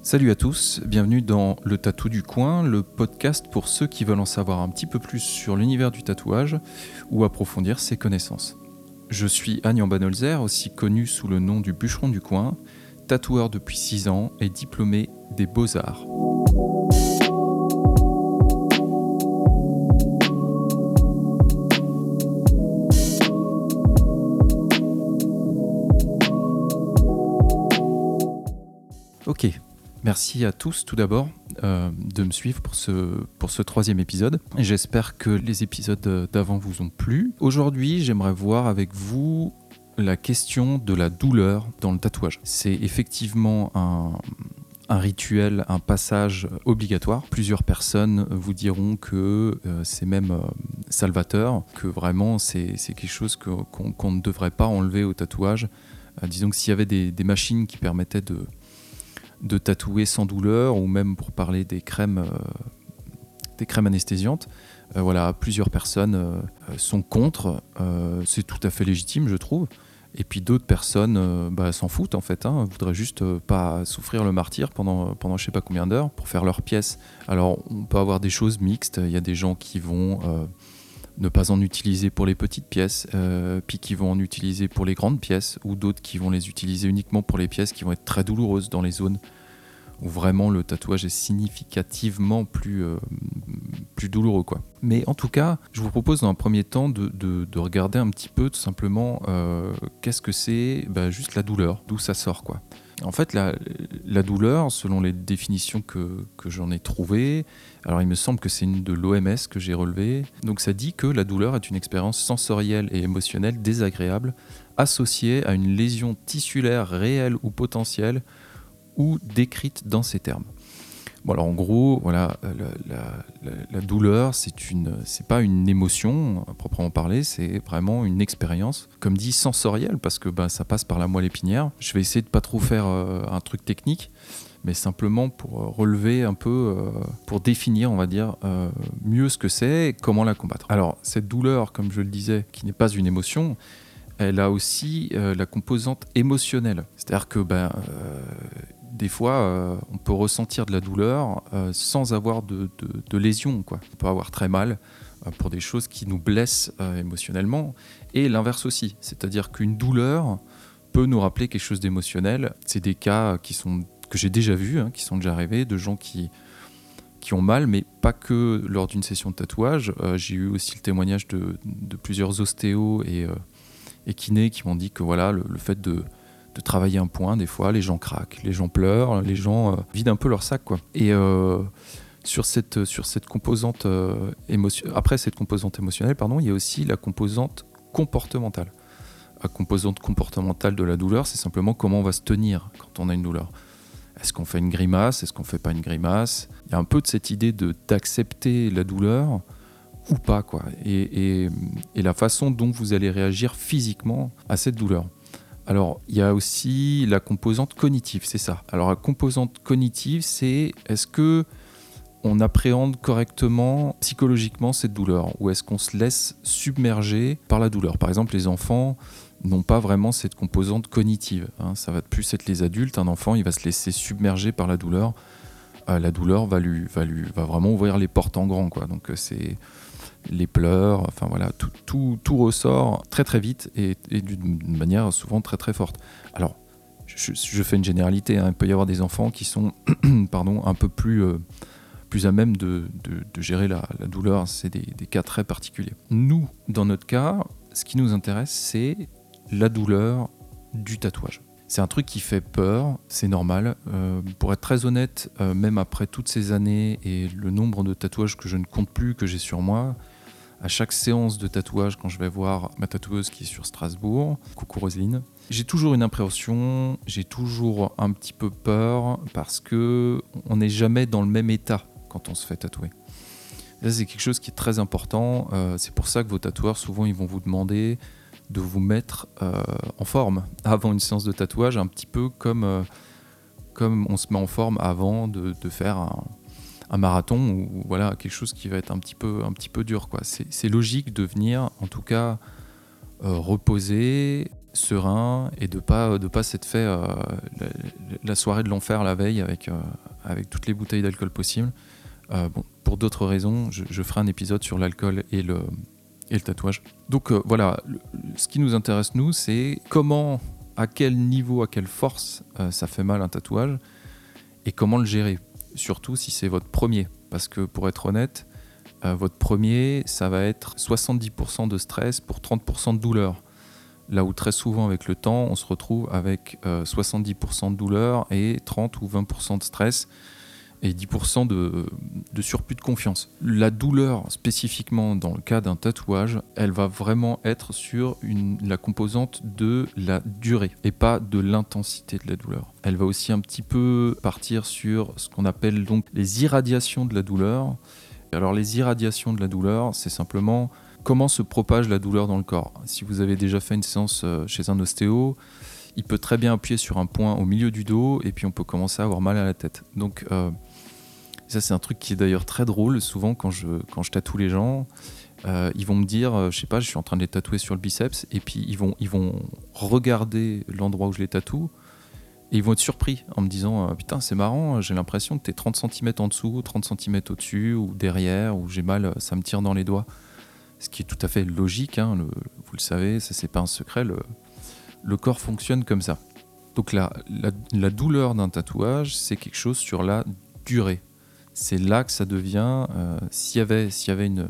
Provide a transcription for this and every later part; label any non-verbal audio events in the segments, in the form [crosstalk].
Salut à tous, bienvenue dans Le Tatou du Coin, le podcast pour ceux qui veulent en savoir un petit peu plus sur l'univers du tatouage ou approfondir ses connaissances. Je suis Agnan Banolzer, aussi connu sous le nom du bûcheron du coin, tatoueur depuis 6 ans et diplômé des beaux-arts. Merci à tous tout d'abord euh, de me suivre pour ce, pour ce troisième épisode. J'espère que les épisodes d'avant vous ont plu. Aujourd'hui, j'aimerais voir avec vous la question de la douleur dans le tatouage. C'est effectivement un, un rituel, un passage obligatoire. Plusieurs personnes vous diront que euh, c'est même euh, salvateur, que vraiment c'est quelque chose qu'on qu'on ne devrait pas enlever au tatouage. Disons que s'il y avait des, des machines qui permettaient de, de tatouer sans douleur, ou même pour parler des crèmes, euh, des crèmes anesthésiantes, euh, voilà, plusieurs personnes euh, sont contre. C'est tout à fait légitime, je trouve. Et puis d'autres personnes bah, s'en foutent en fait, hein, voudraient juste pas souffrir le martyr pendant, pendant je sais pas combien d'heures pour faire leur pièce. Alors on peut avoir des choses mixtes, il y a des gens qui vont ne pas en utiliser pour les petites pièces, euh, puis qui vont en utiliser pour les grandes pièces, ou d'autres qui vont les utiliser uniquement pour les pièces qui vont être très douloureuses dans les zones où vraiment le tatouage est significativement plus, euh, plus douloureux. Quoi. Mais en tout cas, je vous propose dans un premier temps de, de- de regarder un petit peu tout simplement euh, qu'est-ce que c'est bah, juste la douleur, d'où ça sort. Quoi. En fait, la, douleur, selon les définitions que, que j'en ai trouvées, alors il me semble que c'est une de l'OMS que j'ai relevée, donc ça dit que la douleur est une expérience sensorielle et émotionnelle désagréable associée à une lésion tissulaire réelle ou potentielle ou décrite dans ces termes. Alors en gros, voilà, euh, la, douleur, c'est une, c'est pas une émotion à proprement parler, c'est vraiment une expérience, comme dit sensorielle, parce que bah, ça passe par la moelle épinière. Je vais essayer de pas trop faire euh, un truc technique, mais simplement pour euh, relever un peu, pour définir, on va dire, mieux ce que c'est et comment la combattre. Alors cette douleur, comme je le disais, qui n'est pas une émotion, elle a aussi la composante émotionnelle. C'est-à-dire que ben, des fois, euh, on peut ressentir de la douleur euh, sans avoir de, de, lésion. Quoi. On peut avoir très mal euh, pour des choses qui nous blessent émotionnellement. Et l'inverse aussi. C'est-à-dire qu'une douleur peut nous rappeler quelque chose d'émotionnel. C'est des cas qui sont, que j'ai déjà vus, hein, qui sont déjà arrivés, de gens qui, qui ont mal, mais pas que lors d'une session de tatouage. J'ai eu aussi le témoignage de, de plusieurs ostéos et, et kinés qui m'ont dit que voilà, le fait de, de travailler un point, des fois, les gens craquent, les gens pleurent, les gens euh, vident un peu leur sac. Quoi. Et euh, sur, cette, sur cette composante euh, émotion- après cette composante émotionnelle, pardon, il y a aussi la composante comportementale. La composante comportementale de la douleur, c'est simplement comment on va se tenir quand on a une douleur. Est-ce qu'on fait une grimace? Est-ce qu'on fait pas une grimace? Il y a un peu de cette idée d'accepter la douleur ou pas quoi. Et- et la façon dont vous allez réagir physiquement à cette douleur. Alors, il y a aussi la composante cognitive, c'est ça. Alors, la composante cognitive, c'est est-ce que on appréhende correctement psychologiquement cette douleur ou est-ce qu'on se laisse submerger par la douleur? Par exemple, les enfants n'ont pas vraiment cette composante cognitive. hein. Ça va plus être les adultes. Un enfant, il va se laisser submerger par la douleur. Euh, la douleur va lui, va lui, va vraiment ouvrir les portes en grand. Donc euh, c'est les pleurs, enfin voilà, tout, tout, ressort très très vite et, d'une manière souvent très très forte. Alors, je, fais une généralité, hein, il peut y avoir des enfants qui sont [coughs] pardon, un peu plus, euh, plus à même de, de- gérer la, douleur, c'est des, des cas très particuliers. Nous, dans notre cas, ce qui nous intéresse, c'est la douleur du tatouage. C'est un truc qui fait peur, c'est normal. Euh, pour être très honnête, euh, même après toutes ces années et le nombre de tatouages que je ne compte plus que j'ai sur moi, à chaque séance de tatouage, quand je vais voir ma tatoueuse qui est sur Strasbourg, coucou Roselyne, j'ai toujours une appréhension, j'ai toujours un petit peu peur parce que on n'est jamais dans le même état quand on se fait tatouer. Ça, c'est quelque chose qui est très important. Euh, c'est pour ça que vos tatoueurs, souvent, ils vont vous demander de vous mettre euh, en forme [laughs] avant une séance de tatouage, un petit peu comme, euh, comme on se met en forme avant de, de faire un, un marathon ou voilà quelque chose qui va être un petit peu, un petit peu dur. quoi. C'est logique de venir, en tout cas, euh, reposer, serein et de pas de pas s'être fait la, soirée de l'enfer la veille avec avec toutes les bouteilles d'alcool possibles. bon, pour d'autres raisons, je, ferai un épisode sur l'alcool et le et le tatouage. Donc voilà, ce qui nous intéresse nous, c'est comment, à quel niveau, à quelle force ça fait mal un tatouage et comment le gérer. Surtout si c'est votre premier, parce que pour être honnête, euh, votre premier, ça va être 70% de stress pour 30% de douleur. Là où très souvent avec le temps, on se retrouve avec 70% euh, de douleur et 30 ou 20% de stress et 10% de, surplus de confiance. La douleur, spécifiquement dans le cas d'un tatouage, elle va vraiment être sur la composante de la durée et pas de l'intensité de la douleur. Elle va aussi un petit peu partir sur ce qu'on appelle donc les irradiations de la douleur. Alors les irradiations de la douleur, c'est simplement comment se propage la douleur dans le corps. Si vous avez déjà fait une séance euh, chez un ostéo, il peut très bien appuyer sur un point au milieu du dos et puis on peut commencer à avoir mal à la tête. Donc euh, ça c'est un truc qui est d'ailleurs très drôle. Souvent quand je, quand je tatoue les gens, euh, ils vont me dire, je sais pas, je suis en train de les tatouer sur le biceps et puis ils vont, ils vont regarder l'endroit où je les tatoue et ils vont être surpris en me disant euh, Putain, c'est marrant, j'ai l'impression que tu es 30 cm en dessous, 30 cm au-dessus, ou derrière, ou j'ai mal, ça me tire dans les doigts. Ce qui est tout à fait logique, hein, vous le savez, ça c'est pas un secret, le, le, corps fonctionne comme ça. Donc la, la, douleur d'un tatouage, c'est quelque chose sur la durée. C'est là que ça devient, euh, s'il y avait, euh,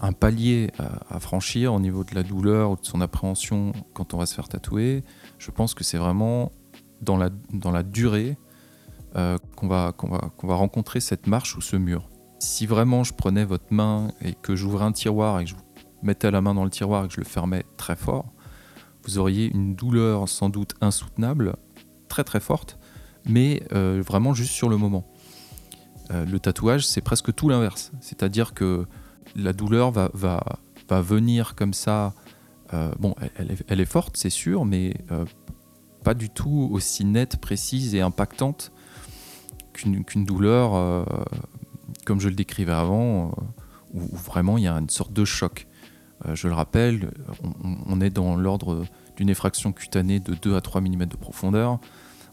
un palier à, franchir au niveau de la douleur ou de son appréhension quand on va se faire tatouer, je pense que c'est vraiment dans la, durée euh, qu'on va, rencontrer cette marche ou ce mur. Si vraiment je prenais votre main et que j'ouvrais un tiroir et que je vous mettais la main dans le tiroir et que je le fermais très fort, vous auriez une douleur sans doute insoutenable, très très forte, mais vraiment juste sur le moment. Le tatouage, c'est presque tout l'inverse. C'est-à-dire que la douleur va, venir comme ça. Euh, bon, elle, est, forte, c'est sûr, mais euh, pas du tout aussi nette, précise et impactante qu'une douleur, euh, comme je le décrivais avant, où, vraiment il y a une sorte de choc. je le rappelle, on est dans l'ordre d'une effraction cutanée de 2 à 3 mm de profondeur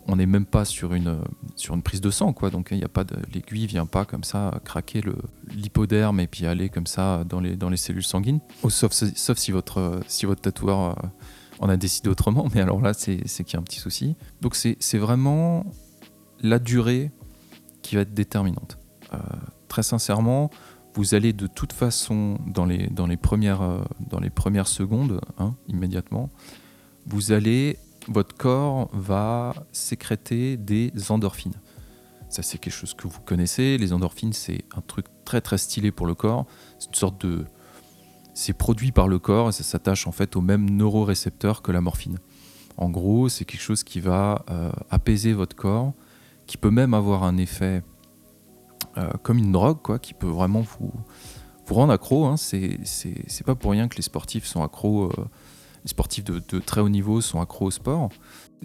on n'est même pas sur une, sur une prise de sang, quoi. Donc il y a pas de, l'aiguille vient pas comme ça craquer le, l'hypoderme et puis aller comme ça dans les, dans les cellules sanguines. Oh, sauf, sauf si votre, si votre tatoueur euh, en a décidé autrement, mais alors là c'est, qu'il y a un petit souci. Donc c'est, vraiment la durée qui va être déterminante. Euh, très sincèrement, vous allez de toute façon dans les, dans les, premières, euh, dans les premières secondes, hein, immédiatement, vous allez votre corps va sécréter des endorphines. Ça, c'est quelque chose que vous connaissez. Les endorphines, c'est un truc très très stylé pour le corps. C'est une sorte de. C'est produit par le corps et ça s'attache en fait au même neurorécepteur que la morphine. En gros, c'est quelque chose qui va euh, apaiser votre corps, qui peut même avoir un effet euh, comme une drogue, quoi, qui peut vraiment vous, vous rendre accro. Hein. C'est pas pour rien que les sportifs sont accros. Euh, les sportifs de, très haut niveau sont accros au sport.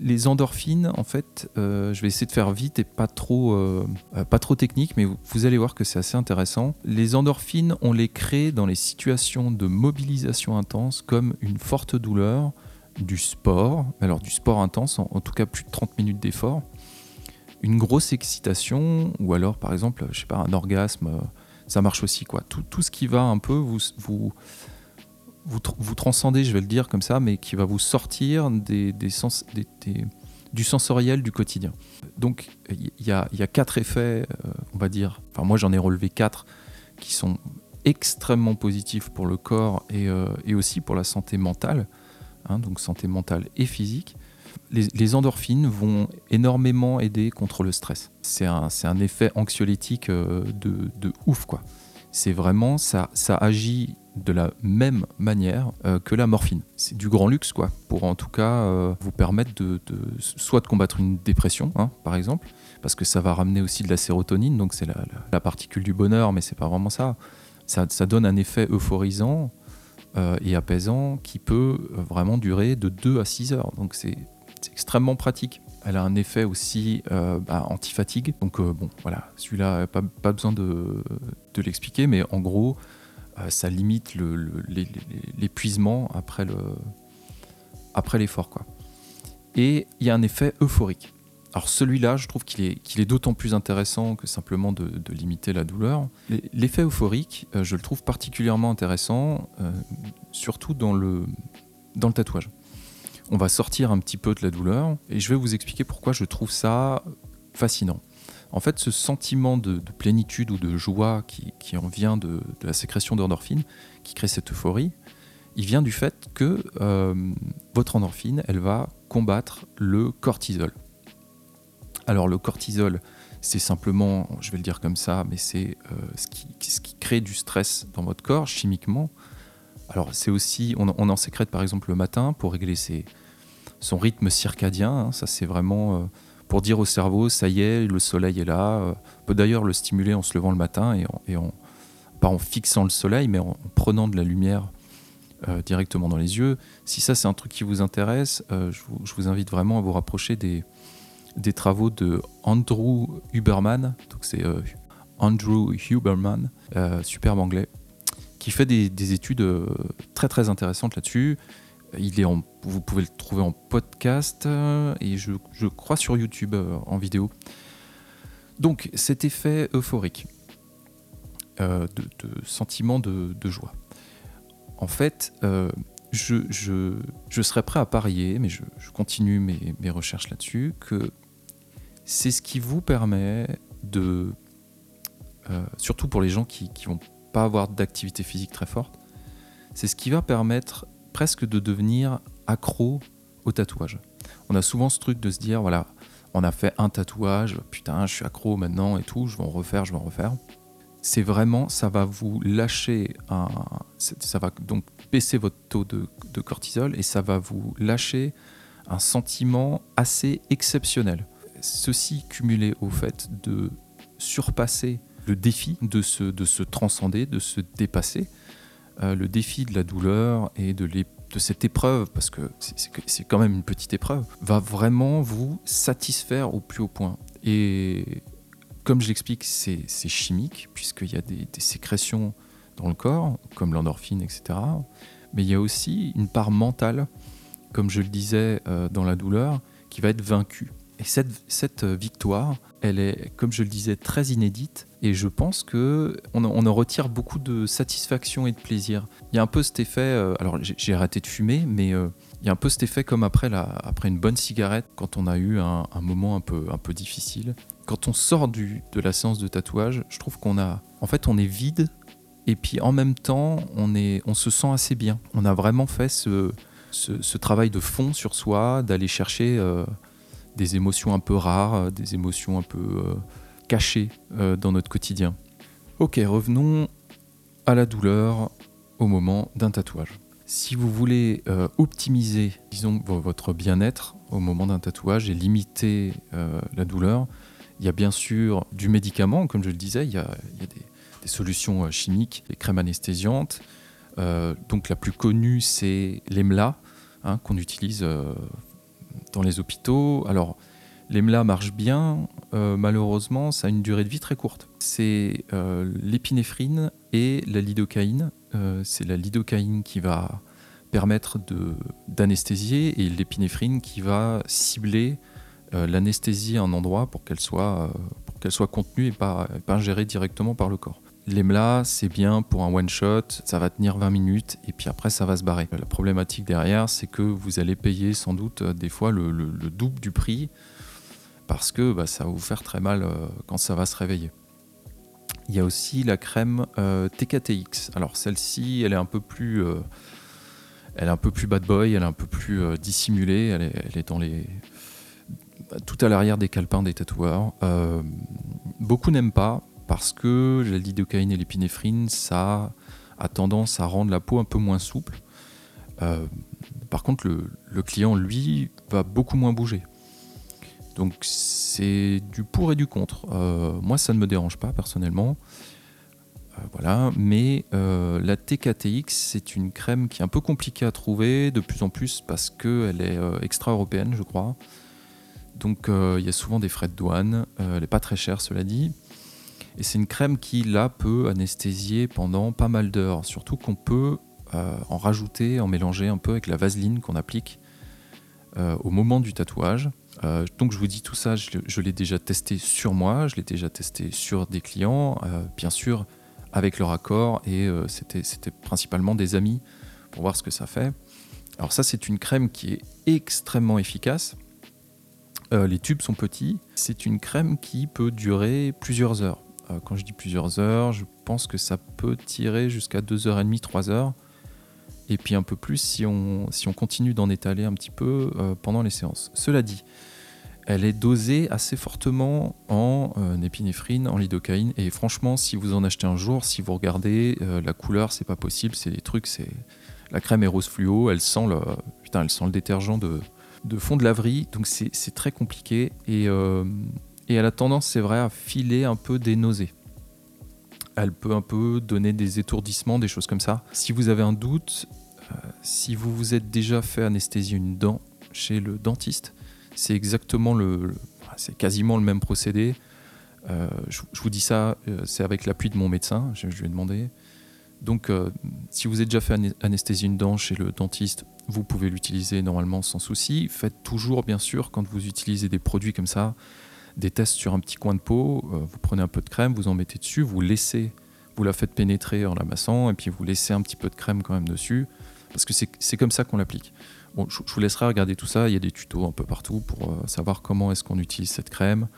Les endorphines, en fait, euh, je vais essayer de faire vite et pas trop, euh, euh, pas trop technique, mais vous, allez voir que c'est assez intéressant. Les endorphines, on les crée dans les situations de mobilisation intense, comme une forte douleur, du sport, alors du sport intense, en, tout cas plus de 30 minutes d'effort, une grosse excitation, ou alors par exemple, je sais pas, un orgasme, ça marche aussi quoi. Tout, tout ce qui va un peu vous, vous vous, vous, transcendez, je vais le dire comme ça, mais qui va vous sortir du sensoriel du quotidien. Donc il y, a, quatre effets, euh, on va dire, enfin moi j'en ai relevé quatre, qui sont extrêmement positifs pour le corps et, euh, aussi pour la santé mentale, hein, donc santé mentale et physique. Les, endorphines vont énormément aider contre le stress. C'est un, effet anxiolytique euh, de, ouf, quoi. C'est vraiment, ça agit de la même manière euh, que la morphine. C'est du grand luxe, quoi, pour en tout cas euh, vous permettre de, soit de combattre une dépression, hein, par exemple, parce que ça va ramener aussi de la sérotonine, donc c'est la, particule du bonheur, mais c'est pas vraiment ça. ça. donne un effet euphorisant euh, et apaisant qui peut vraiment durer de 2 à 6 heures, donc c'est extrêmement pratique. Elle a un effet aussi bah, anti-fatigue. Donc bon, voilà, celui-là, pas, besoin de, l'expliquer, mais en gros, ça limite l'épuisement après le, après l'effort. Et il y a un effet euphorique. Alors celui-là, je trouve qu'il est, d'autant plus intéressant que simplement de, limiter la douleur. L'effet euphorique, euh, je le trouve particulièrement intéressant, euh, surtout dans le tatouage. On va sortir un petit peu de la douleur et je vais vous expliquer pourquoi je trouve ça fascinant. En fait, ce sentiment de, plénitude ou de joie qui, en vient de, la sécrétion d'endorphine, qui crée cette euphorie, il vient du fait que euh, votre endorphine, elle va combattre le cortisol. Alors le cortisol, c'est simplement, je vais le dire comme ça, mais c'est euh, ce, qui, crée du stress dans votre corps chimiquement. Alors c'est aussi, on, en sécrète par exemple le matin pour régler son rythme circadien. Hein. ça c'est vraiment euh, pour dire au cerveau, ça y est, le soleil est là. Euh, on peut d'ailleurs le stimuler en se levant le matin et, en, pas en fixant le soleil, mais en, prenant de la lumière euh, directement dans les yeux. Si ça c'est un truc qui vous intéresse, euh, je, vous, invite vraiment à vous rapprocher des, travaux de Andrew Huberman. Donc c'est Andrew Huberman, superbe anglais, qui fait des, des études très très intéressantes là-dessus. Il est vous pouvez le trouver en podcast euh, et je, crois sur YouTube euh, en vidéo. Donc cet effet euphorique, euh, de, sentiment de, joie. En fait, je, je, serais prêt à parier, mais je, continue mes, mes recherches là-dessus, que c'est ce qui vous permet de, surtout pour les gens qui ne vont pas avoir d'activité physique très forte, c'est ce qui va permettre presque de devenir accro au tatouage. On a souvent ce truc de se dire, voilà, on a fait un tatouage, putain, je suis accro maintenant et tout, je vais en refaire, je vais en refaire. C'est vraiment, ça va vous lâcher un. Ça va donc baisser votre taux de, cortisol et ça va vous lâcher un sentiment assez exceptionnel. Ceci cumulé au fait de surpasser le défi, de se, de se transcender, de se dépasser, euh, le défi de la douleur et de, cette épreuve, parce que c'est quand même une petite épreuve, va vraiment vous satisfaire au plus haut point. Et comme je l'explique, c'est chimique, puisqu'il y a des, sécrétions dans le corps, comme l'endorphine, etc. Mais il y a aussi une part mentale, comme je le disais euh, dans la douleur, qui va être vaincue. Et cette, cette victoire, elle est, comme je le disais, très inédite. Et je pense que on, en retire beaucoup de satisfaction et de plaisir. Il y a un peu cet effet. Euh, alors j'ai arrêté de fumer, mais euh, il y a un peu cet effet comme après, la, après une bonne cigarette, quand on a eu un, moment un peu, un peu difficile. Quand on sort du, de la séance de tatouage, je trouve qu'on a, en fait, on est vide. Et puis en même temps, on, est, on se sent assez bien. On a vraiment fait ce, travail de fond sur soi, d'aller chercher euh, des émotions un peu rares, euh, des émotions un peu euh, cachées euh, dans notre quotidien. Ok, revenons à la douleur au moment d'un tatouage. Si vous voulez optimiser, disons, votre bien-être au moment d'un tatouage et limiter la douleur, il y a bien sûr du médicament, comme je le disais, il y a, des, solutions chimiques, des crèmes anesthésiantes. donc la plus connue, c'est l'EMLA, hein, qu'on utilise dans les hôpitaux. Alors, l'EMLA marche bien, euh, malheureusement, ça a une durée de vie très courte. C'est euh, l'épinéphrine et la lidocaïne. Euh, c'est la lidocaïne qui va permettre d'anesthésier et l'épinéphrine qui va cibler l'anesthésie à un endroit pour qu'elle soit, contenue et pas, pas ingérée directement par le corps. L'EMLA, c'est bien pour un one-shot, ça va tenir 20 minutes et puis après ça va se barrer. La problématique derrière, c'est que vous allez payer sans doute euh, des fois le, double du prix parce que bah, ça va vous faire très mal euh, quand ça va se réveiller. Il y a aussi la crème euh, TKTX. Alors celle-ci, elle est un peu plus, elle est un peu plus bad boy, elle est un peu plus dissimulée, elle est, dans les tout à l'arrière des calepins des tatoueurs. beaucoup n'aiment pas parce que la lidocaïne et l'épinéphrine, ça a tendance à rendre la peau un peu moins souple. Euh, par contre, le, client, lui, va beaucoup moins bouger. Donc c'est du pour et du contre. Euh, moi, ça ne me dérange pas personnellement. Euh, voilà, mais la TKTX, c'est une crème qui est un peu compliquée à trouver, de plus en plus parce qu'elle est extra-européenne, je crois. Donc il y a souvent des frais de douane. elle n'est pas très chère, cela dit. Et c'est une crème qui, là, peut anesthésier pendant pas mal d'heures. Surtout qu'on peut euh, en rajouter, en mélanger un peu avec la vaseline qu'on applique au moment du tatouage. donc je vous dis tout ça, je, l'ai déjà testé sur moi, je l'ai déjà testé sur des clients, bien sûr avec leur accord, et c'était principalement des amis pour voir ce que ça fait. Alors ça c'est une crème qui est extrêmement efficace. les tubes sont petits. C'est une crème qui peut durer plusieurs heures. Euh, quand je dis plusieurs heures, je pense que ça peut tirer jusqu'à 2h30, 3h. Et puis un peu plus si on, si on continue d'en étaler un petit peu euh, pendant les séances. Cela dit, elle est dosée assez fortement en euh, en lidocaïne. Et franchement, si vous en achetez un jour, si vous regardez la couleur, c'est pas possible. C'est des trucs, c'est la crème est rose fluo. Elle sent le, putain, elle sent le détergent de, de fond de laverie. Donc c'est très compliqué. Et et elle a tendance, c'est vrai, à filer un peu des nausées. Elle peut un peu donner des étourdissements, des choses comme ça. Si vous avez un doute, euh, si vous vous êtes déjà fait anesthésier une dent chez le dentiste, c'est exactement le, c'est quasiment le même procédé. Euh, je, vous dis ça, euh, c'est avec l'appui de mon médecin, je, lui ai demandé. Donc, si vous êtes déjà fait anesthésier une dent chez le dentiste, vous pouvez l'utiliser normalement sans souci. Faites toujours, bien sûr, quand vous utilisez des produits comme ça, des tests sur un petit coin de peau. Euh, vous prenez un peu de crème, vous en mettez dessus, vous laissez, vous la faites pénétrer en la massant, et puis vous laissez un petit peu de crème quand même dessus, parce que c'est comme ça qu'on l'applique. Je, vous laisserai regarder tout ça. Il y a des tutos un peu partout pour euh, savoir comment est-ce qu'on utilise cette crème,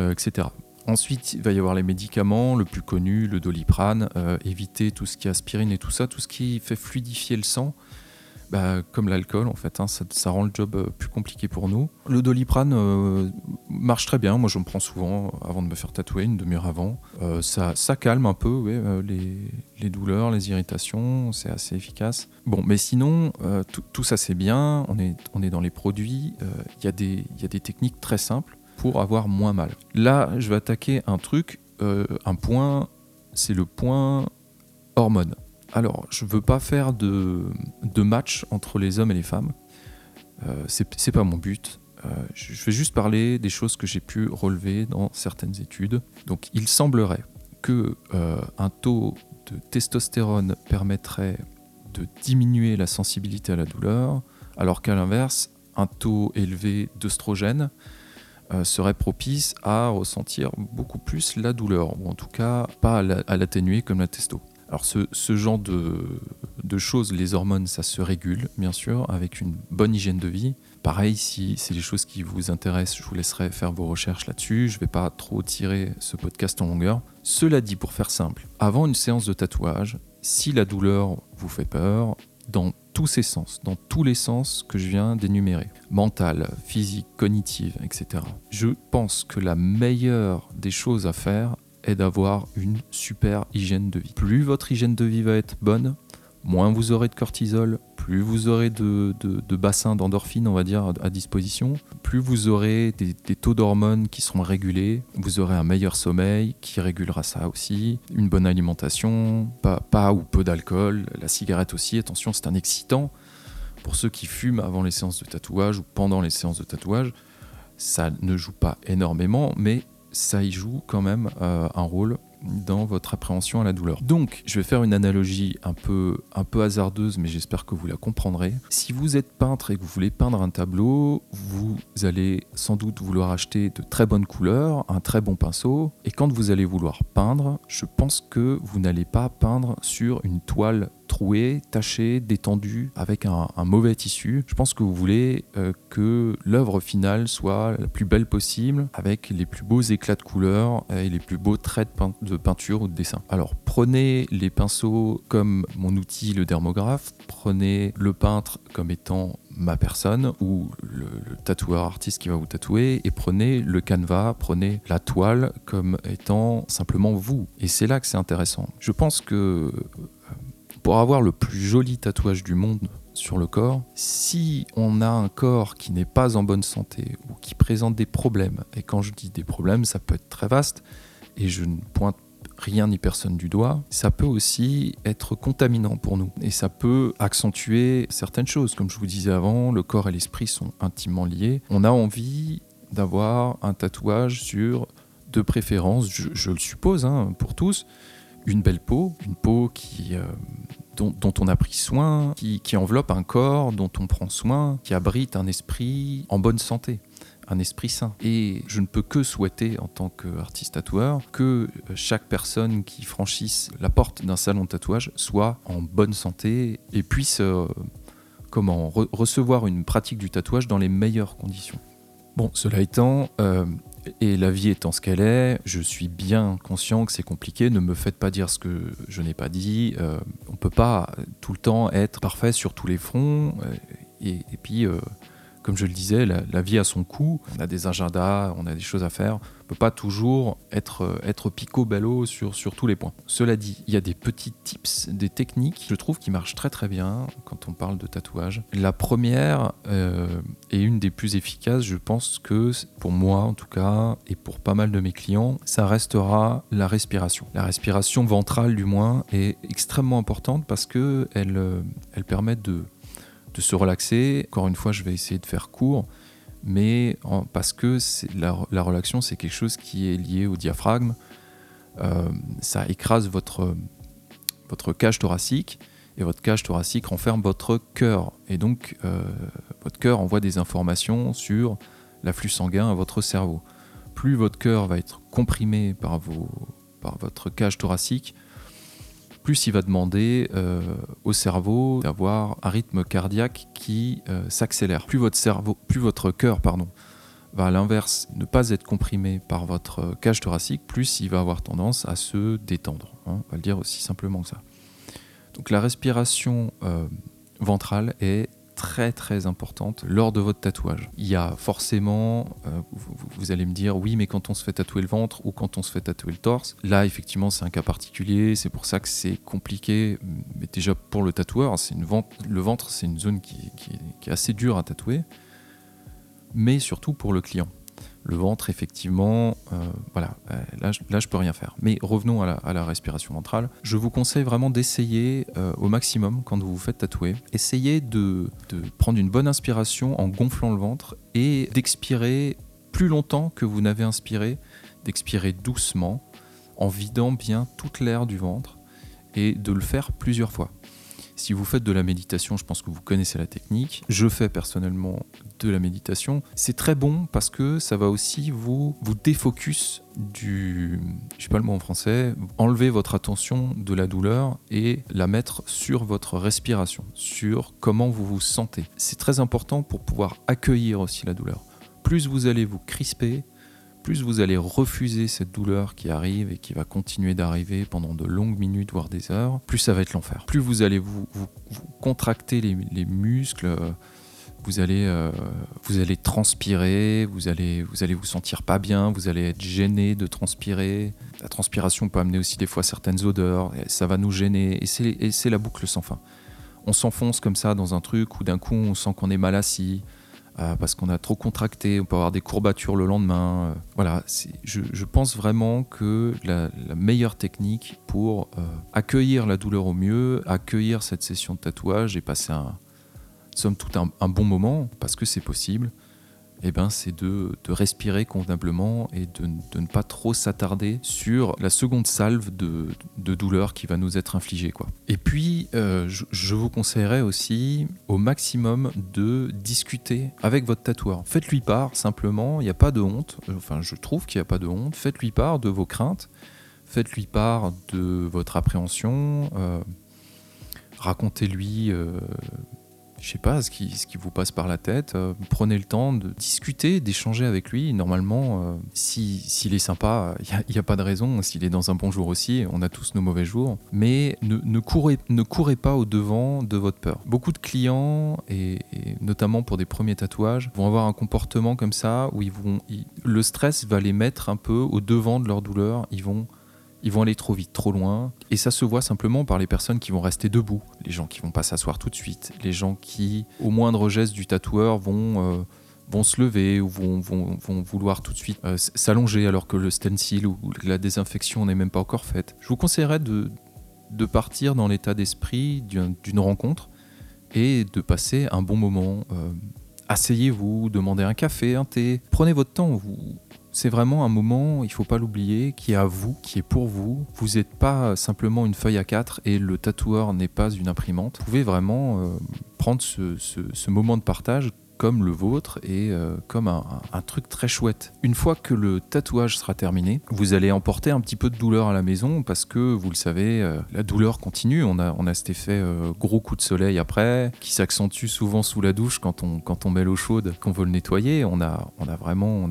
euh, etc. Ensuite, il va y avoir les médicaments, le plus connu, le doliprane. éviter tout ce qui est aspirine et tout ça, tout ce qui fait fluidifier le sang. Bah, comme l'alcool en fait, hein, ça, rend le job euh, plus compliqué pour nous. Le doliprane euh, marche très bien, moi je me prends souvent avant de me faire tatouer, une demi-heure avant. Euh, ça, calme un peu les, douleurs, les irritations, c'est assez efficace. Bon, mais sinon, tout, ça c'est bien, on est, on est dans les produits, il y, a des techniques très simples pour avoir moins mal. Là, je vais attaquer un truc, un point, c'est le point hormone. Alors, je ne veux pas faire de, match entre les hommes et les femmes. Euh, c'est pas mon but. Euh, je vais juste parler des choses que j'ai pu relever dans certaines études. Donc, il semblerait que euh, un taux de testostérone permettrait de diminuer la sensibilité à la douleur, alors qu'à l'inverse, un taux élevé d'œstrogène serait propice à ressentir beaucoup plus la douleur, ou en tout cas pas à l'atténuer comme la testo. Alors ce, genre de, choses, les hormones, ça se régule, bien sûr, avec une bonne hygiène de vie. Pareil, si c'est des choses qui vous intéressent, je vous laisserai faire vos recherches là-dessus. Je ne vais pas trop tirer ce podcast en longueur. Cela dit, pour faire simple, avant une séance de tatouage, si la douleur vous fait peur, dans tous ses sens, dans tous les sens que je viens d'énumérer, mental, physique, cognitive, etc. Je pense que la meilleure des choses à faire, est d'avoir une super hygiène de vie. Plus votre hygiène de vie va être bonne, moins vous aurez de cortisol, plus vous aurez de, de, bassins d'endorphine, on va dire, à, disposition, plus vous aurez des, taux d'hormones qui seront régulés, vous aurez un meilleur sommeil qui régulera ça aussi, une bonne alimentation, pas, pas ou peu d'alcool, la cigarette aussi, attention, c'est un excitant. Pour ceux qui fument avant les séances de tatouage ou pendant les séances de tatouage, ça ne joue pas énormément, mais ça y joue quand même euh, un rôle dans votre appréhension à la douleur. Donc, je vais faire une analogie un peu, un peu hasardeuse, mais j'espère que vous la comprendrez. Si vous êtes peintre et que vous voulez peindre un tableau, vous allez sans doute vouloir acheter de très bonnes couleurs, un très bon pinceau, et quand vous allez vouloir peindre, je pense que vous n'allez pas peindre sur une toile troué, taché, détendu, avec un, mauvais tissu. Je pense que vous voulez euh, que l'œuvre finale soit la plus belle possible, avec les plus beaux éclats de couleurs et les plus beaux traits de, peinture ou de dessin. Alors prenez les pinceaux comme mon outil, le dermographe, prenez le peintre comme étant ma personne ou le, le, tatoueur artiste qui va vous tatouer et prenez le canevas, prenez la toile comme étant simplement vous. Et c'est là que c'est intéressant. Je pense que pour avoir le plus joli tatouage du monde sur le corps, si on a un corps qui n'est pas en bonne santé ou qui présente des problèmes, et quand je dis des problèmes, ça peut être très vaste, et je ne pointe rien ni personne du doigt, ça peut aussi être contaminant pour nous. Et ça peut accentuer certaines choses. Comme je vous disais avant, le corps et l'esprit sont intimement liés. On a envie d'avoir un tatouage sur, de préférence, je, le suppose, hein, pour tous, une belle peau, une peau euh, dont, on a pris soin, qui, enveloppe un corps dont on prend soin, qui abrite un esprit en bonne santé un esprit sain. Et je ne peux que souhaiter, en tant qu'artiste tatoueur, que chaque personne qui franchisse la porte d'un salon de tatouage soit en bonne santé et puisse euh, recevoir une pratique du tatouage dans les meilleures conditions. Bon, cela étant, euh, et la vie étant ce qu'elle est, je suis bien conscient que c'est compliqué. Ne me faites pas dire ce que je n'ai pas dit. Euh, on ne peut pas tout le temps être parfait sur tous les fronts. et, puis, comme je le disais, la, vie a son coût. On a des agendas, on a des choses à faire. On ne peut pas toujours être, euh, être pico-bello sur, sur tous les points. Cela dit, il y a des petits tips, des techniques, je trouve, qui marchent très très bien quand on parle de tatouage. La première euh, et une des plus efficaces, je pense que pour moi en tout cas, et pour pas mal de mes clients, ça restera la respiration. La respiration ventrale du moins est extrêmement importante parce qu'elle euh, elle permet de de se relaxer. Encore une fois, je vais essayer de faire court, mais parce que la, la, relaxation, c'est quelque chose qui est lié au diaphragme. Euh, ça écrase votre, votre cage thoracique et votre cage thoracique renferme votre cœur. Et donc, euh, votre cœur envoie des informations sur l'afflux sanguin à votre cerveau. Plus votre cœur va être comprimé par, vos, par votre cage thoracique, plus il va demander euh, au cerveau d'avoir un rythme cardiaque qui euh, s'accélère. Plus votre cerveau, plus votre cœur, va à l'inverse ne pas être comprimé par votre cage thoracique, plus il va avoir tendance à se détendre. Hein. on va le dire aussi simplement que ça. Donc la respiration euh, ventrale est très très importante lors de votre tatouage. Il y a forcément, euh, vous, allez me dire, oui, mais quand on se fait tatouer le ventre ou quand on se fait tatouer le torse, là effectivement c'est un cas particulier, c'est pour ça que c'est compliqué. Mais déjà pour le tatoueur, c'est une le ventre c'est une zone qui est assez dure à tatouer, mais surtout pour le client le ventre, effectivement, euh, voilà, euh, là, là, je peux rien faire. Mais revenons à la, respiration ventrale. Je vous conseille vraiment d'essayer euh, au maximum quand vous vous faites tatouer. Essayez de, prendre une bonne inspiration en gonflant le ventre et d'expirer plus longtemps que vous n'avez inspiré, d'expirer doucement en vidant bien toute l'air du ventre et de le faire plusieurs fois. Si vous faites de la méditation, je pense que vous connaissez la technique. Je fais personnellement de la méditation. C'est très bon parce que ça va aussi vous, défocus du, je sais pas le mot en français, enlever votre attention de la douleur et la mettre sur votre respiration, sur comment vous vous sentez. C'est très important pour pouvoir accueillir aussi la douleur. Plus vous allez vous crisper, plus vous allez refuser cette douleur qui arrive et qui va continuer d'arriver pendant de longues minutes, voire des heures, plus ça va être l'enfer. Plus vous allez vous, contracter les, muscles, vous allez, euh, vous allez transpirer, vous allez, vous allez vous sentir pas bien, vous allez être gêné de transpirer. La transpiration peut amener aussi des fois certaines odeurs, ça va nous gêner, et c'est la boucle sans fin. On s'enfonce comme ça dans un truc où d'un coup on sent qu'on est mal assis, euh, parce qu'on a trop contracté, on peut avoir des courbatures le lendemain. Euh, voilà, je, je, pense vraiment que la, meilleure technique pour euh, accueillir la douleur au mieux, accueillir cette session de tatouage et passer un, somme toute un bon moment, parce que c'est possible, eh ben, c'est de, respirer convenablement et de, ne pas trop s'attarder sur la seconde salve de, douleur qui va nous être infligée. Et puis, euh, je, vous conseillerais aussi au maximum de discuter avec votre tatoueur. Faites-lui part simplement, il n'y a pas de honte, enfin je trouve qu'il n'y a pas de honte, faites-lui part de vos craintes, faites-lui part de votre appréhension, euh, racontez-lui... Euh, je sais pas, ce qui, vous passe par la tête. Euh, prenez le temps de discuter, d'échanger avec lui. Normalement, euh, s'il est sympa, il n'y a, pas de raison. S'il est dans un bon jour aussi, on a tous nos mauvais jours. Mais ne, ne, courez, ne courez pas au devant de votre peur. Beaucoup de clients, et, notamment pour des premiers tatouages, vont avoir un comportement comme ça où ils vont, le stress va les mettre un peu au devant de leur douleur. Ils vont ils vont aller trop vite, trop loin. Et ça se voit simplement par les personnes qui vont rester debout, les gens qui vont pas s'asseoir tout de suite, les gens qui, au moindre geste du tatoueur, vont, euh, vont se lever ou vont, vont, vont vouloir tout de suite euh, s'allonger alors que le stencil ou la désinfection n'est même pas encore faite. Je vous conseillerais de, de partir dans l'état d'esprit d'une rencontre et de passer un bon moment. Euh, asseyez-vous, demandez un café, un thé, prenez votre temps. C'est vraiment un moment, il faut pas l'oublier, qui est à vous, qui est pour vous. Vous n'êtes pas simplement une feuille à 4 et le tatoueur n'est pas une imprimante. Vous pouvez vraiment euh, prendre ce moment de partage comme le vôtre et euh, comme un, truc très chouette. Une fois que le tatouage sera terminé, vous allez emporter un petit peu de douleur à la maison parce que vous le savez, euh, la douleur continue. On a, cet effet euh, gros coup de soleil après qui s'accentue souvent sous la douche quand on, met l'eau chaude, qu'on veut le nettoyer. On a, vraiment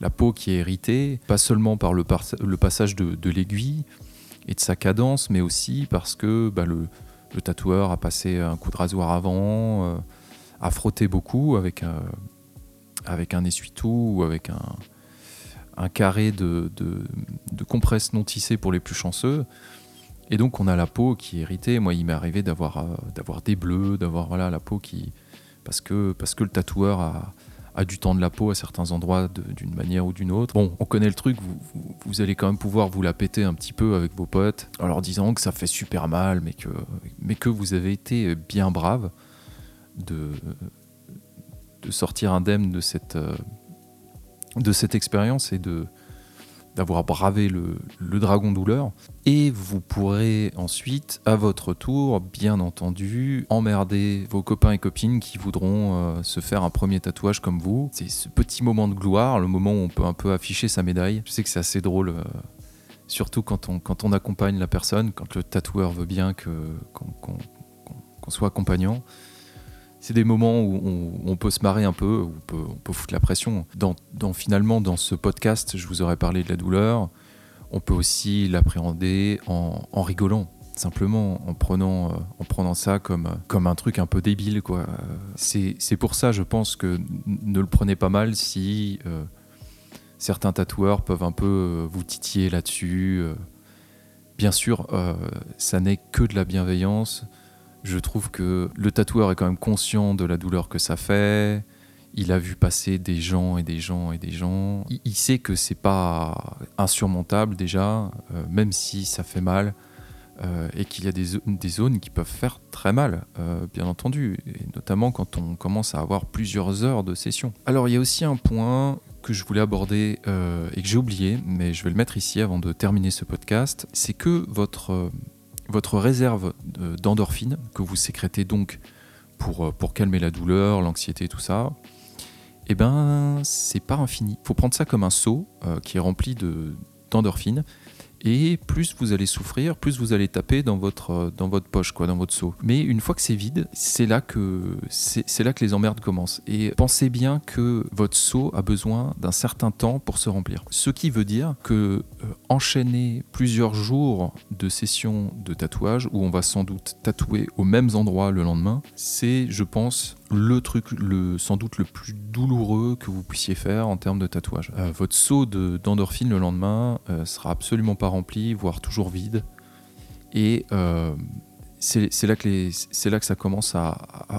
la, peau qui est irritée, pas seulement par le, passage de, l'aiguille et de sa cadence, mais aussi parce que bah, le tatoueur a passé un coup de rasoir avant à frotter beaucoup avec un, avec un essuie-tout ou avec un, un carré de, de, compresse non tissée pour les plus chanceux. Et donc on a la peau qui est irritée. Moi, il m'est arrivé d'avoir euh, d'avoir des bleus, d'avoir voilà la peau qui parce que parce que le tatoueur a, a du temps de la peau à certains endroits d'une manière ou d'une autre. Bon, on connaît le truc. Vous, vous, vous, allez quand même pouvoir vous la péter un petit peu avec vos potes en leur disant que ça fait super mal, mais que mais que vous avez été bien brave de, sortir indemne de cette, euh, de cette expérience et de d'avoir bravé le, le, dragon douleur. Et vous pourrez ensuite, à votre tour, bien entendu, emmerder vos copains et copines qui voudront euh, se faire un premier tatouage comme vous. C'est ce petit moment de gloire, le moment où on peut un peu afficher sa médaille. Je sais que c'est assez drôle. Euh, surtout quand on, quand on accompagne la personne, quand le tatoueur veut bien qu'on soit accompagnant c'est des moments où on, peut se marrer un peu, où on peut, foutre la pression. Dans, finalement, dans ce podcast, je vous aurais parlé de la douleur. On peut aussi l'appréhender en, rigolant, simplement en prenant, euh, en prenant ça comme, comme un truc un peu débile. Quoi. C'est, pour ça, je pense que ne le prenez pas mal si euh, certains tatoueurs peuvent un peu euh, vous titiller là-dessus. Bien sûr, ça n'est que de la bienveillance. Je trouve que le tatoueur est quand même conscient de la douleur que ça fait. Il a vu passer des gens et des gens et des gens. Il, sait que c'est pas insurmontable déjà, euh, même si ça fait mal. Euh, et qu'il y a des, zones qui peuvent faire très mal, euh, bien entendu, et notamment quand on commence à avoir plusieurs heures de session. Alors il y a aussi un point que je voulais aborder et que j'ai oublié, mais je vais le mettre ici avant de terminer ce podcast, c'est que votre votre réserve d'endorphine que vous sécrétez donc pour, euh, pour calmer la douleur, l'anxiété, tout ça, eh ben c'est pas infini. Il faut prendre ça comme un seau euh, qui est rempli d'endorphine et plus vous allez souffrir, plus vous allez taper dans votre, euh, dans votre poche, quoi, dans votre seau. Mais une fois que c'est vide, c'est là que c'est là que les emmerdes commencent. Et pensez bien que votre seau a besoin d'un certain temps pour se remplir. Ce qui veut dire que euh, enchaîner plusieurs jours de sessions de tatouage où on va sans doute tatouer aux mêmes endroits le lendemain, c'est, je pense, le truc le, sans doute le plus douloureux que vous puissiez faire en termes de tatouage. Euh, votre saut d'endorphine le lendemain euh, sera absolument pas rempli, voire toujours vide. Et euh, c'est là, que là que ça commence à,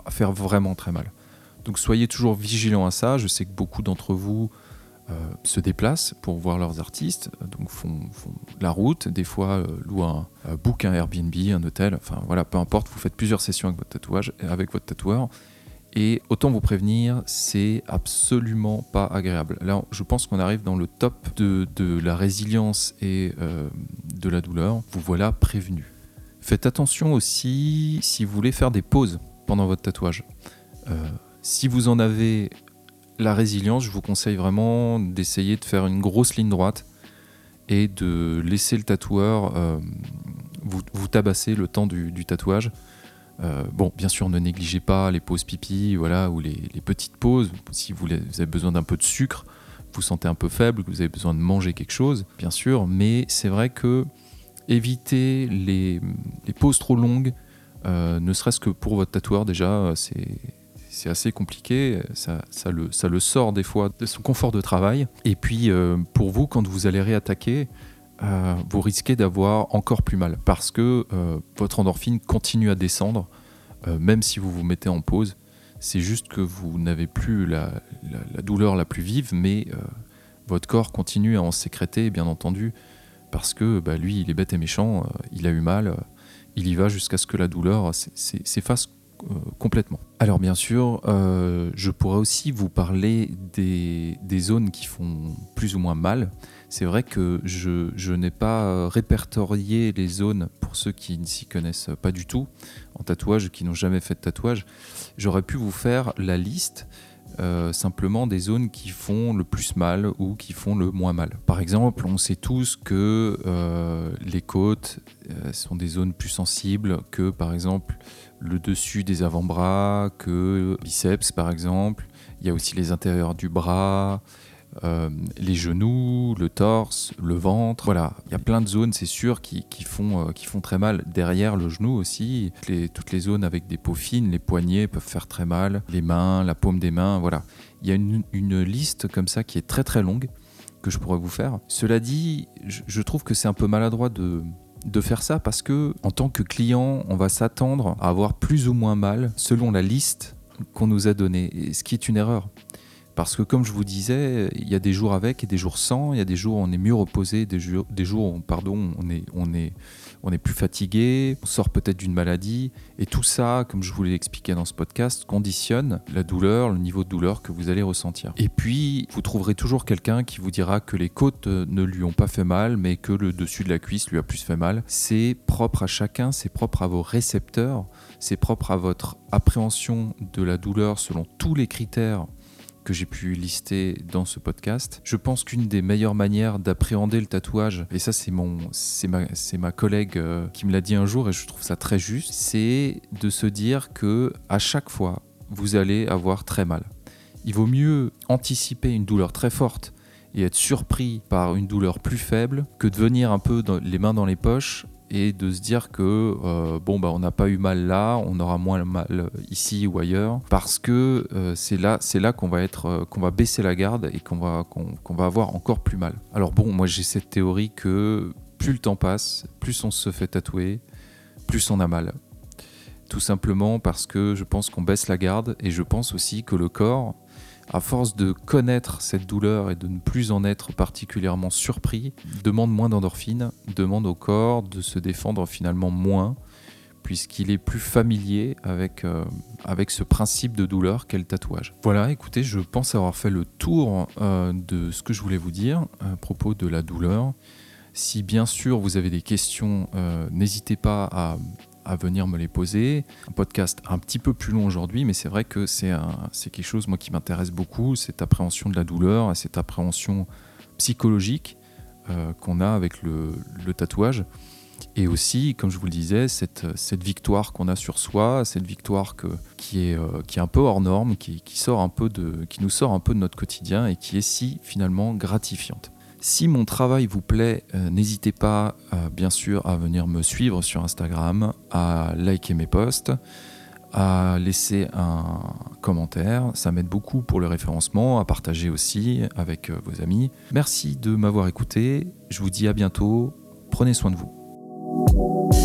faire vraiment très mal. Donc soyez toujours vigilants à ça. Je sais que beaucoup d'entre vous se déplacent pour voir leurs artistes, donc font, la route, des fois louent un, book un Airbnb, un hôtel, enfin voilà, peu importe, vous faites plusieurs sessions avec votre tatouage, avec votre tatoueur, et autant vous prévenir, c'est absolument pas agréable. Là, je pense qu'on arrive dans le top de, la résilience et euh, de la douleur. Vous voilà prévenu. Faites attention aussi si vous voulez faire des pauses pendant votre tatouage. Euh, si vous en avez la résilience, je vous conseille vraiment d'essayer de faire une grosse ligne droite et de laisser le tatoueur euh, vous, tabasser le temps du tatouage euh, bon, bien sûr, ne négligez pas les pauses pipi, voilà, ou les, petites pauses. Si vous, avez besoin d'un peu de sucre, vous sentez un peu faible, vous avez besoin de manger quelque chose, bien sûr. Mais c'est vrai que éviter les, pauses trop longues, euh, ne serait-ce que pour votre tatoueur déjà, c'est assez compliqué. Ça, le, ça, le, sort des fois de son confort de travail. Et puis, euh, pour vous, quand vous allez réattaquer, euh, vous risquez d'avoir encore plus mal parce que euh, votre endorphine continue à descendre, euh, même si vous vous mettez en pause. C'est juste que vous n'avez plus la, douleur la plus vive, mais votre corps continue à en sécréter, bien entendu, parce que bah, lui, il est bête et méchant, il a eu mal, il y va jusqu'à ce que la douleur s'efface complètement. Alors bien sûr, je pourrais aussi vous parler des, des, zones qui font plus ou moins mal. C'est vrai que je, n'ai pas répertorié les zones pour ceux qui ne s'y connaissent pas du tout en tatouage, qui n'ont jamais fait de tatouage. J'aurais pu vous faire la liste euh, simplement des zones qui font le plus mal ou qui font le moins mal. Par exemple, on sait tous que euh, les côtes euh, sont des zones plus sensibles que par exemple le dessus des avant-bras, que biceps par exemple. Il y a aussi les intérieurs du bras, euh, les genoux, le torse, le ventre. Voilà, il y a plein de zones, c'est sûr, qui, font, euh, font très mal. Derrière le genou aussi, toutes les zones avec des peaux fines, les poignets peuvent faire très mal, les mains, la paume des mains, voilà. Il y a une, liste comme ça qui est très très longue que je pourrais vous faire. Cela dit, je, trouve que c'est un peu maladroit de, de faire ça parce que en tant que client, on va s'attendre à avoir plus ou moins mal selon la liste qu'on nous a donnée, ce qui est une erreur. Parce que comme je vous disais, il y a des jours avec et des jours sans, il y a des jours où on est mieux reposé, des jours, où pardon, on, est, on, est, on est plus fatigué, on sort peut-être d'une maladie. Et tout ça, comme je vous l'ai expliqué dans ce podcast, conditionne la douleur, le niveau de douleur que vous allez ressentir. Et puis, vous trouverez toujours quelqu'un qui vous dira que les côtes ne lui ont pas fait mal, mais que le dessus de la cuisse lui a plus fait mal. C'est propre à chacun, c'est propre à vos récepteurs, c'est propre à votre appréhension de la douleur selon tous les critères que j'ai pu lister dans ce podcast. Je pense qu'une des meilleures manières d'appréhender le tatouage, et ça c'est mon, c'est ma, c'est ma collègue euh, qui me l'a dit un jour et je trouve ça très juste, c'est de se dire que à chaque fois vous allez avoir très mal. Il vaut mieux anticiper une douleur très forte et être surpris par une douleur plus faible que de venir un peu les mains dans les poches et de se dire que euh, bon bah on n'a pas eu mal là, on aura moins mal ici ou ailleurs parce que euh, c'est là c'est là qu'on va être euh, qu'on va baisser la garde et qu'on va qu'on va avoir encore plus mal. Alors bon, moi j'ai cette théorie que plus le temps passe, plus on se fait tatouer, plus on a mal. Tout simplement parce que je pense qu'on baisse la garde et je pense aussi que le corps à force de connaître cette douleur et de ne plus en être particulièrement surpris, demande moins d'endorphine, demande au corps de se défendre finalement moins, puisqu'il est plus familier avec, euh, ce principe de douleur qu'est le tatouage. Voilà, écoutez, je pense avoir fait le tour euh, de ce que je voulais vous dire à propos de la douleur. Si bien sûr vous avez des questions, euh, n'hésitez pas à à venir me les poser. Un podcast un petit peu plus long aujourd'hui, mais c'est vrai que c'est quelque chose moi qui m'intéresse beaucoup, cette appréhension de la douleur, cette appréhension psychologique euh, qu'on a avec le, tatouage. Et aussi, comme je vous le disais, cette, cette victoire qu'on a sur soi, cette victoire que, qui, est, euh, qui est un peu hors norme, qui, qui, sort un peu de, qui nous sort un peu de notre quotidien et qui est si finalement gratifiante. Si mon travail vous plaît, euh, n'hésitez pas euh, bien sûr à venir me suivre sur Instagram, à liker mes posts, à laisser un commentaire. Ça m'aide beaucoup pour le référencement, à partager aussi avec euh, vos amis. Merci de m'avoir écouté. Je vous dis à bientôt. Prenez soin de vous.